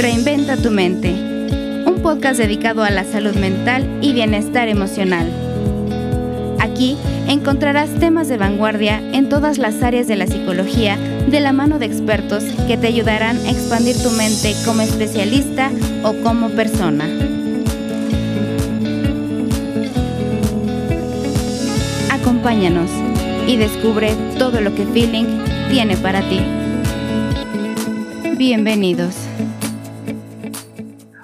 Reinventa tu mente, un podcast dedicado a la salud mental y bienestar emocional. Aquí encontrarás temas de vanguardia en todas las áreas de la psicología de la mano de expertos que te ayudarán a expandir tu mente como especialista o como persona. Acompáñanos y descubre todo lo que Feeling tiene para ti. Bienvenidos.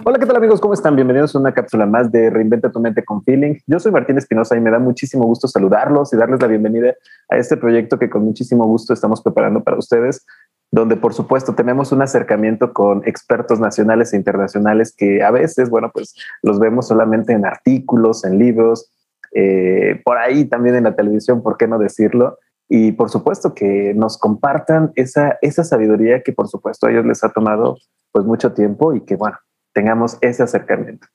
Hola, ¿qué tal amigos? ¿Cómo están? Bienvenidos a una cápsula más de Reinventa tu mente con Feeling. Yo soy Martín Espinosa y me da muchísimo gusto saludarlos y darles la bienvenida a este proyecto que con muchísimo gusto estamos preparando para ustedes, donde por supuesto tenemos un acercamiento con expertos nacionales e internacionales que a veces, bueno, pues los vemos solamente en artículos, en libros, eh, por ahí también en la televisión, ¿por qué no decirlo? Y por supuesto que nos compartan esa, esa sabiduría que por supuesto a ellos les ha tomado pues mucho tiempo y que bueno, tengamos ese acercamiento.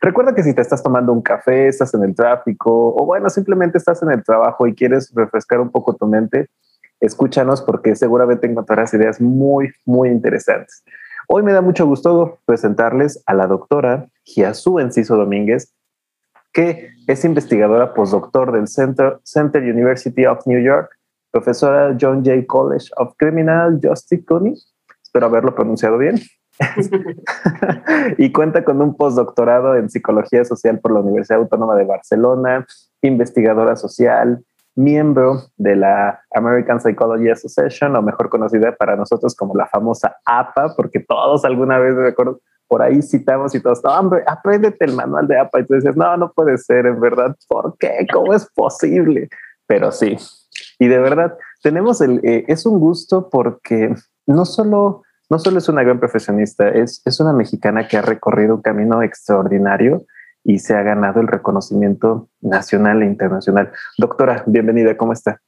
Recuerda que si te estás tomando un café, estás en el tráfico o bueno, simplemente estás en el trabajo y quieres refrescar un poco tu mente, escúchanos porque seguramente encontrarás ideas muy, muy interesantes. Hoy me da mucho gusto presentarles a la doctora Giasu Enciso Domínguez, que es investigadora postdoctor del Center, Center University of New York, profesora John Jay College of Criminal Justice CUNY, espero haberlo pronunciado bien, y cuenta con un postdoctorado en psicología social por la Universidad Autónoma de Barcelona, investigadora social, miembro de la American Psychology Association, o mejor conocida para nosotros como la famosa APA, porque todos alguna vez, recuerdo, por ahí citamos y todos, no, hombre, apréndete el manual de APA. Y tú dices, no, no puede ser, en verdad, ¿por qué? ¿Cómo es posible? Pero sí. Y de verdad, tenemos el, eh, es un gusto porque no solo no solo es una gran profesionista, es, es una mexicana que ha recorrido un camino extraordinario y se ha ganado el reconocimiento nacional e internacional. Doctora, bienvenida, ¿cómo está?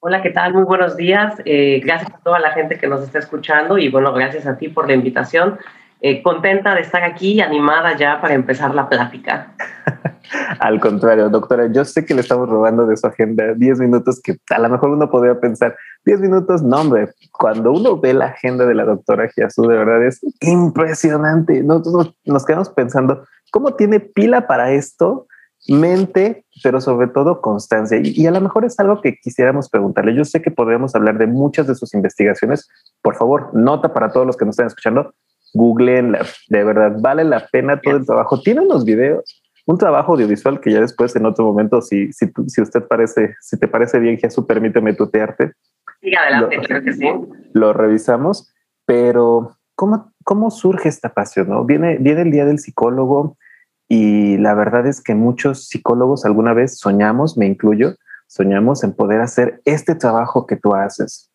Hola, ¿qué tal? Muy buenos días. Eh, gracias a toda la gente que nos está escuchando y bueno, gracias a ti por la invitación. Eh, contenta de estar aquí, animada ya para empezar la plática. Al contrario, doctora, yo sé que le estamos robando de su agenda 10 minutos que a lo mejor uno podría pensar, 10 minutos, no hombre, cuando uno ve la agenda de la doctora Giasu, de verdad es impresionante. Nosotros nos quedamos pensando, ¿cómo tiene pila para esto? mente, pero sobre todo constancia. Y, a lo mejor es algo que quisiéramos preguntarle. Yo sé que podríamos hablar de muchas de sus investigaciones. Por favor, nota para todos los que nos están escuchando, googleenla. De verdad, vale la pena todo el trabajo. Tiene unos videos, un trabajo audiovisual que ya después en otro momento, si, si, si usted parece, si te parece bien, Jesús, permíteme tutearte. Sí, adelante, creo que sí. Lo revisamos, pero ¿cómo, cómo surge esta pasión? No? Viene, viene el Día del Psicólogo y la verdad es que muchos psicólogos alguna vez soñamos, me incluyo, soñamos en poder hacer este trabajo que tú haces.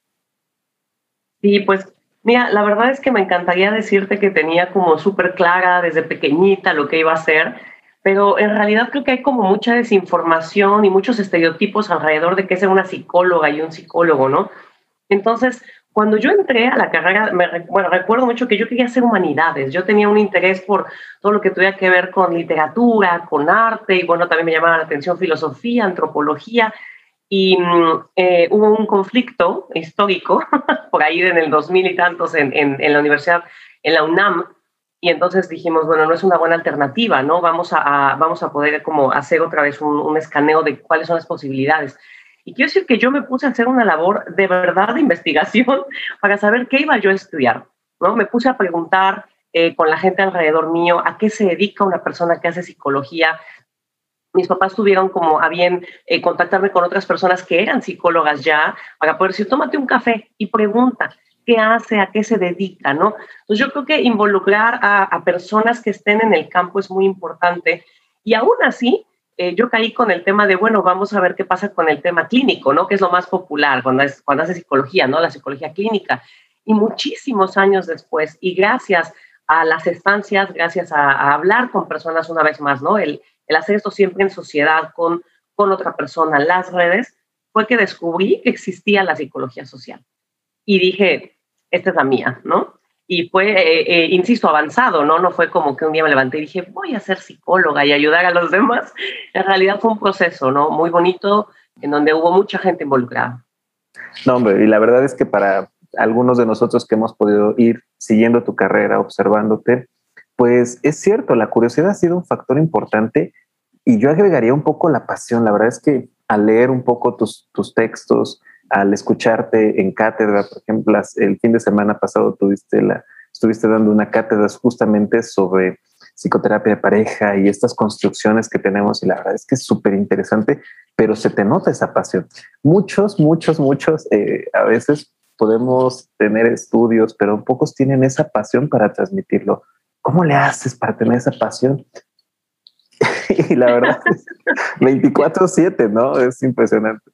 Sí, pues Mira, la verdad es que me encantaría decirte que tenía como súper clara desde pequeñita lo que iba a hacer, pero en realidad creo que hay como mucha desinformación y muchos estereotipos alrededor de qué es una psicóloga y un psicólogo, ¿no? Entonces, cuando yo entré a la carrera, me, bueno, recuerdo mucho que yo quería hacer humanidades, yo tenía un interés por todo lo que tuviera que ver con literatura, con arte, y bueno, también me llamaba la atención filosofía, antropología, y mm, eh, hubo un conflicto histórico por ahí en el 2000 y tantos en, en, la universidad, en la UNAM, y entonces dijimos, bueno, no es una buena alternativa, ¿no? Vamos a, vamos a poder como hacer otra vez un, un, escaneo de cuáles son las posibilidades. Y quiero decir que yo me puse a hacer una labor de verdad de investigación para saber qué iba yo a estudiar, ¿no? Me puse a preguntar eh, con la gente alrededor mío a qué se dedica una persona que hace psicología, mis papás tuvieron como a bien eh, contactarme con otras personas que eran psicólogas ya para poder decir, tómate un café y pregunta qué hace, a qué se dedica, ¿no? Entonces yo creo que involucrar a, personas que estén en el campo es muy importante y aún así eh, yo caí con el tema de, bueno, vamos a ver qué pasa con el tema clínico, ¿no? Que es lo más popular cuando, es, cuando hace psicología, ¿no? La psicología clínica. Y muchísimos años después, y gracias a las estancias, gracias a, hablar con personas una vez más, ¿no? El hacer esto siempre en sociedad con, con otra persona, las redes, fue que descubrí que existía la psicología social. Y dije, esta es la mía, ¿no? Y fue, eh, eh, insisto, avanzado, ¿no? No fue como que un día me levanté y dije, voy a ser psicóloga y ayudar a los demás. En realidad fue un proceso, ¿no? Muy bonito, en donde hubo mucha gente involucrada. No, hombre, y la verdad es que para algunos de nosotros que hemos podido ir siguiendo tu carrera, observándote, pues es cierto, la curiosidad ha sido un factor importante y yo agregaría un poco la pasión. La verdad es que al leer un poco tus, tus textos, al escucharte en cátedra, por ejemplo, el fin de semana pasado tuviste la, estuviste dando una cátedra justamente sobre psicoterapia de pareja y estas construcciones que tenemos y la verdad es que es súper interesante, pero se te nota esa pasión. Muchos, muchos, muchos, eh, a veces podemos tener estudios, pero pocos tienen esa pasión para transmitirlo. ¿Cómo le haces para tener esa pasión? y la verdad, 24/7, ¿no? Es impresionante.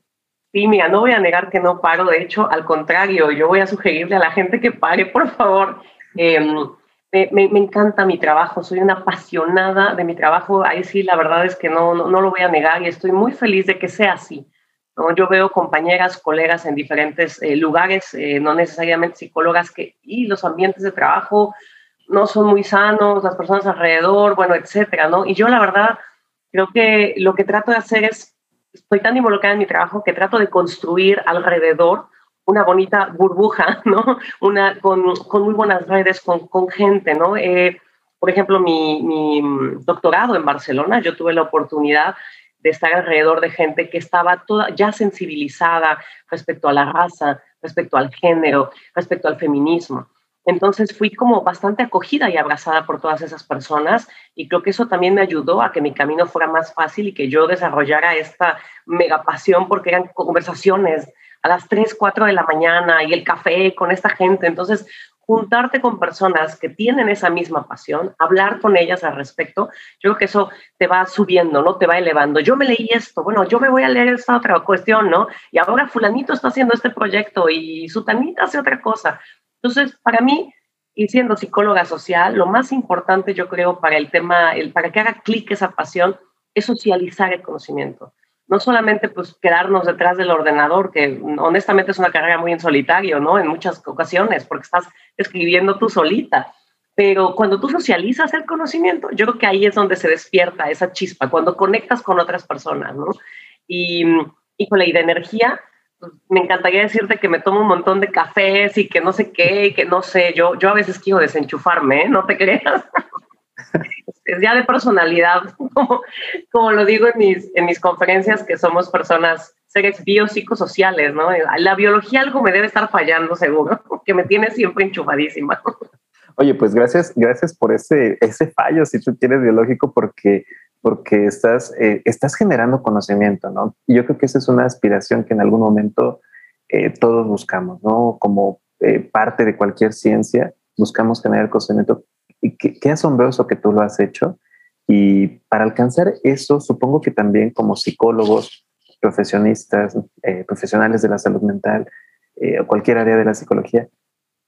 Sí, mira, no voy a negar que no paro, de hecho, al contrario, yo voy a sugerirle a la gente que pare, por favor. Em, me, encanta mi trabajo, soy una apasionada de mi trabajo, ahí sí, la verdad es que no, no, lo voy a negar y estoy muy feliz de que sea así. Yo veo compañeras, colegas en diferentes eh, lugares, eh, no necesariamente psicólogas, que y los ambientes de trabajo no son muy sanos, las personas alrededor, bueno, etcétera, ¿no? Y yo la verdad creo que lo que trato de hacer es, estoy tan involucrada en mi trabajo que trato de construir alrededor una bonita burbuja, ¿no? Una, con, con muy buenas redes, con, con gente, ¿no? Eh, por ejemplo, mi, mi, doctorado en Barcelona, yo tuve la oportunidad de estar alrededor de gente que estaba toda ya sensibilizada respecto a la raza, respecto al género, respecto al feminismo. Entonces fui como bastante acogida y abrazada por todas esas personas y creo que eso también me ayudó a que mi camino fuera más fácil y que yo desarrollara esta mega pasión porque eran conversaciones a las 3, 4 de la mañana y el café con esta gente. Entonces, juntarte con personas que tienen esa misma pasión, hablar con ellas al respecto, yo creo que eso te va subiendo, ¿no? Te va elevando. Yo me leí esto, bueno, yo me voy a leer esta otra cuestión, ¿no? Y ahora fulanito está haciendo este proyecto y sutanita hace otra cosa. Entonces, para mí, y siendo psicóloga social, lo más importante yo creo para el tema, el, para que haga clic esa pasión, es socializar el conocimiento no solamente pues quedarnos detrás del ordenador, que honestamente es una carrera muy en solitario, ¿no? En muchas ocasiones, porque estás escribiendo tú solita. Pero cuando tú socializas el conocimiento, yo creo que ahí es donde se despierta esa chispa, cuando conectas con otras personas, ¿no? Y, y con la de energía, me encantaría decirte que me tomo un montón de cafés y que no sé qué, que no sé, yo, yo a veces quiero desenchufarme, ¿eh? No te creas. es ya de personalidad, como, lo digo en mis, en mis conferencias, que somos personas, seres biopsicosociales, ¿no? La biología algo me debe estar fallando seguro, que me tiene siempre enchufadísima. Oye, pues gracias, gracias por ese, ese fallo, si tú tienes biológico, porque, porque estás, eh, estás generando conocimiento, ¿no? Y yo creo que esa es una aspiración que en algún momento eh, todos buscamos, ¿no? Como eh, parte de cualquier ciencia, buscamos generar conocimiento y qué, asombroso que tú lo has hecho. Y para alcanzar eso, supongo que también como psicólogos, profesionistas, eh, profesionales de la salud mental eh, o cualquier área de la psicología,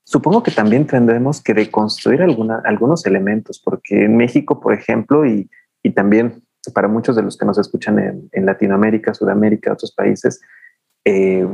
supongo que también tendremos que deconstruir alguna, algunos elementos, porque en México, por ejemplo, y, y también para muchos de los que nos escuchan en, en Latinoamérica, Sudamérica, otros países, eh,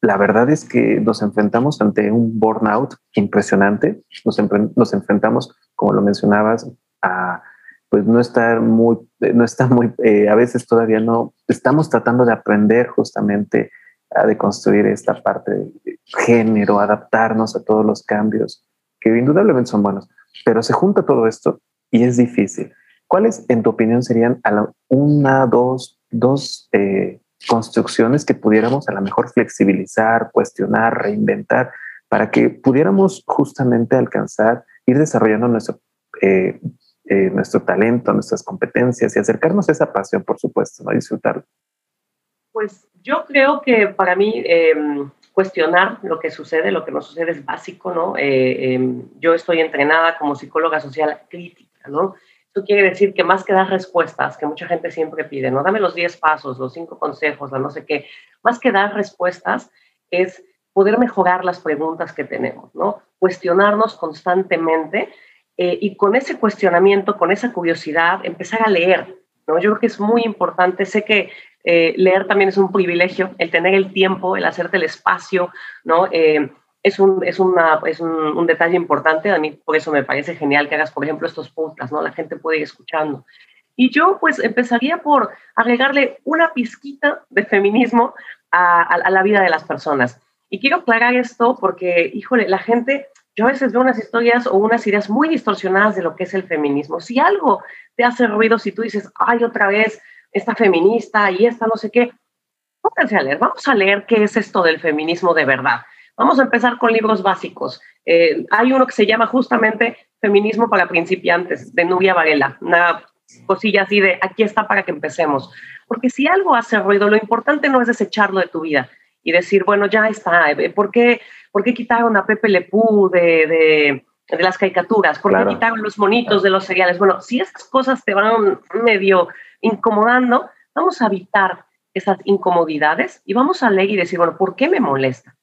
la verdad es que nos enfrentamos ante un burnout impresionante. Nos, nos enfrentamos, como lo mencionabas, a pues no estar muy, no está muy, eh, a veces todavía no, estamos tratando de aprender justamente a deconstruir esta parte de género, adaptarnos a todos los cambios, que indudablemente son buenos, pero se junta todo esto y es difícil. ¿Cuáles, en tu opinión, serían una, dos, dos eh, construcciones que pudiéramos a lo mejor flexibilizar, cuestionar, reinventar, para que pudiéramos justamente alcanzar, ir desarrollando nuestro, eh, eh, nuestro talento, nuestras competencias y acercarnos a esa pasión, por supuesto, ¿no? disfrutarlo. Pues yo creo que para mí em, cuestionar lo que sucede, lo que nos sucede es básico, ¿no? Eh, em, yo estoy entrenada como psicóloga social crítica, ¿no? Esto quiere decir que más que dar respuestas, que mucha gente siempre pide, no dame los 10 pasos, los 5 consejos, la no sé qué, más que dar respuestas es poder mejorar las preguntas que tenemos, ¿no? Cuestionarnos constantemente eh, y con ese cuestionamiento, con esa curiosidad, empezar a leer, ¿no? Yo creo que es muy importante, sé que eh, leer también es un privilegio, el tener el tiempo, el hacerte el espacio, ¿no? Eh, es, un, es, una, es un, detalle importante. A mí por eso me parece genial que hagas, por ejemplo, estos podcasts, ¿no? La gente puede ir escuchando. Y yo pues empezaría por agregarle una pizquita de feminismo a, a, la vida de las personas. Y quiero aclarar esto porque, híjole, la gente yo a veces veo unas historias o unas ideas muy distorsionadas de lo que es el feminismo. Si algo te hace ruido, si tú dices, ay, otra vez, esta feminista y esta no sé qué, pónganse a leer, vamos a leer qué es esto del feminismo de verdad. Vamos a empezar con libros básicos. Eh, hay uno que se llama justamente Feminismo para principiantes, de Nubia Varela, una cosilla así de aquí está para que empecemos. Porque si algo hace ruido, lo importante no es desecharlo de tu vida y decir, bueno, ya está, eh, ¿por qué, por qué quitaron a Pepe Lepú de, de, las caricaturas? ¿Por qué quitaron los monitos de los cereales? Bueno, si esas cosas te van medio incomodando, vamos a evitar esas incomodidades y vamos a leer y decir, bueno, ¿por qué me molesta?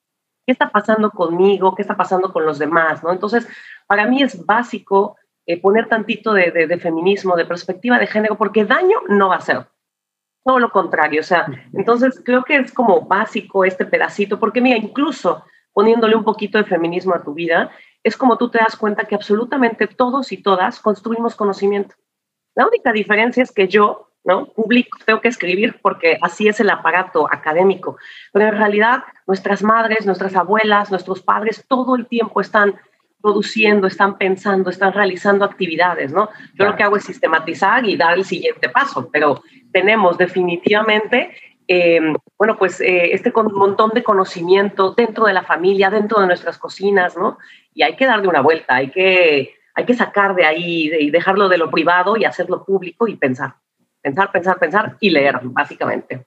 ¿Qué está pasando conmigo? ¿Qué está pasando con los demás? ¿no? Entonces, para mí es básico eh, poner tantito de, de, feminismo, de perspectiva de género, porque daño no va a ser. Todo lo contrario, o sea, entonces creo que es como básico este pedacito, porque mira, incluso poniéndole un poquito de feminismo a tu vida, es como tú te das cuenta que absolutamente todos y todas construimos conocimiento. La única diferencia es que yo ¿no? Público, tengo que escribir porque así es el aparato académico. Pero en realidad nuestras madres, nuestras abuelas, nuestros padres todo el tiempo están produciendo, están pensando, están realizando actividades, ¿no? Yo lo que hago es sistematizar y dar el siguiente paso, pero tenemos definitivamente, em, bueno, pues eh, este montón de conocimiento dentro de la familia, dentro de nuestras cocinas, ¿no? Y hay que darle una vuelta, hay que, hay que sacar de ahí y dejarlo de lo privado y hacerlo público y pensar pensar, pensar, pensar y leer, básicamente.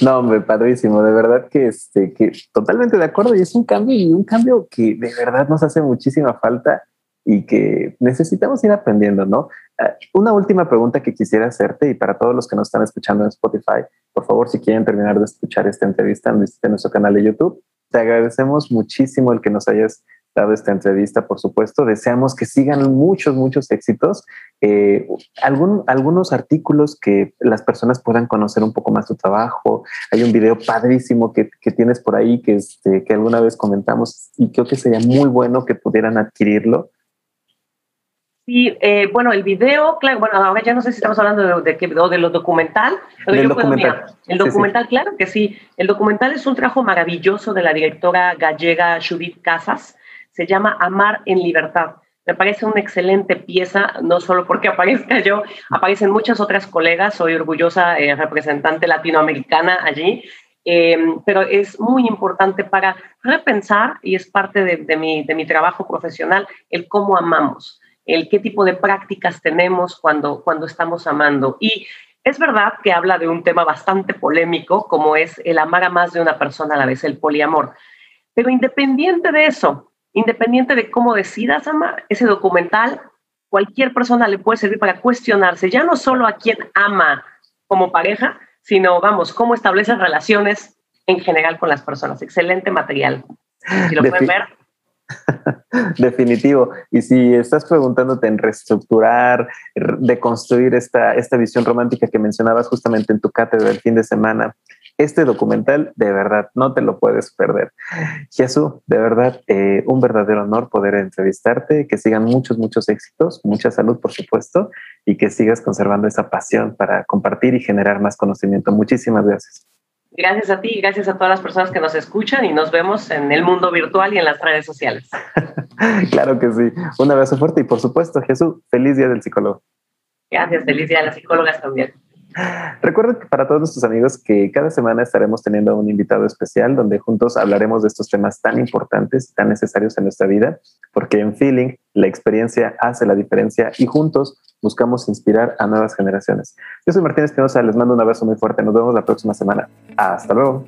No, hombre, padrísimo, de verdad que, este, que totalmente de acuerdo y es un cambio y un cambio que de verdad nos hace muchísima falta y que necesitamos ir aprendiendo, ¿no? Ah, una última pregunta que quisiera hacerte y para todos los que nos están escuchando en Spotify, por favor, si quieren terminar de escuchar esta entrevista, visiten nuestro canal de YouTube. Te agradecemos muchísimo el que nos hayas dado esta entrevista, por supuesto. Deseamos que sigan muchos, muchos éxitos. Eh, algún, algunos artículos que las personas puedan conocer un poco más tu trabajo. Hay un video padrísimo que, que tienes por ahí que, este, que alguna vez comentamos y creo que sería muy bueno que pudieran adquirirlo. Sí, eh, bueno, el video, claro, bueno, ahora ya no sé si estamos hablando de, de, de lo documental, pero yo documental. el documental, claro que sí. El documental es un trabajo maravilloso de la directora gallega Judith Casas se llama Amar en Libertad. Me parece una excelente pieza, no solo porque aparezca yo, aparecen muchas otras colegas, soy orgullosa eh, representante latinoamericana allí, em, pero es muy importante para repensar, y es parte de, mi, de mi trabajo profesional, el cómo amamos, el qué tipo de prácticas tenemos cuando, cuando estamos amando. Y es verdad que habla de un tema bastante polémico, como es el amar a más de una persona a la vez, el poliamor. Pero independiente de eso, Independiente de cómo decidas amar, ese documental, cualquier persona le puede servir para cuestionarse, ya no solo a quien ama como pareja, sino, vamos, cómo estableces relaciones en general con las personas. Excelente material. Si lo pueden ver. Definitivo. Y si estás preguntándote en reestructurar, de construir esta, esta visión romántica que mencionabas justamente en tu cátedra el fin de semana, este documental de verdad no te lo puedes perder. Jesús, de verdad, eh, un verdadero honor poder entrevistarte, que sigan muchos, muchos éxitos, mucha salud, por supuesto, y que sigas conservando esa pasión para compartir y generar más conocimiento. Muchísimas gracias. Gracias a ti gracias a todas las personas que nos escuchan y nos vemos en el mundo virtual y en las redes sociales. claro que sí. Un abrazo fuerte y por supuesto, Jesús, feliz día del psicólogo. Gracias, feliz día de las psicólogas también. Recuerden para todos nuestros amigos que cada semana estaremos teniendo un invitado especial donde juntos hablaremos de estos temas tan importantes, tan necesarios en nuestra vida, porque en Feeling la experiencia hace la diferencia y juntos buscamos inspirar a nuevas generaciones. Yo soy Martín Espinosa, les mando un abrazo muy fuerte. Nos vemos la próxima semana. Hasta luego.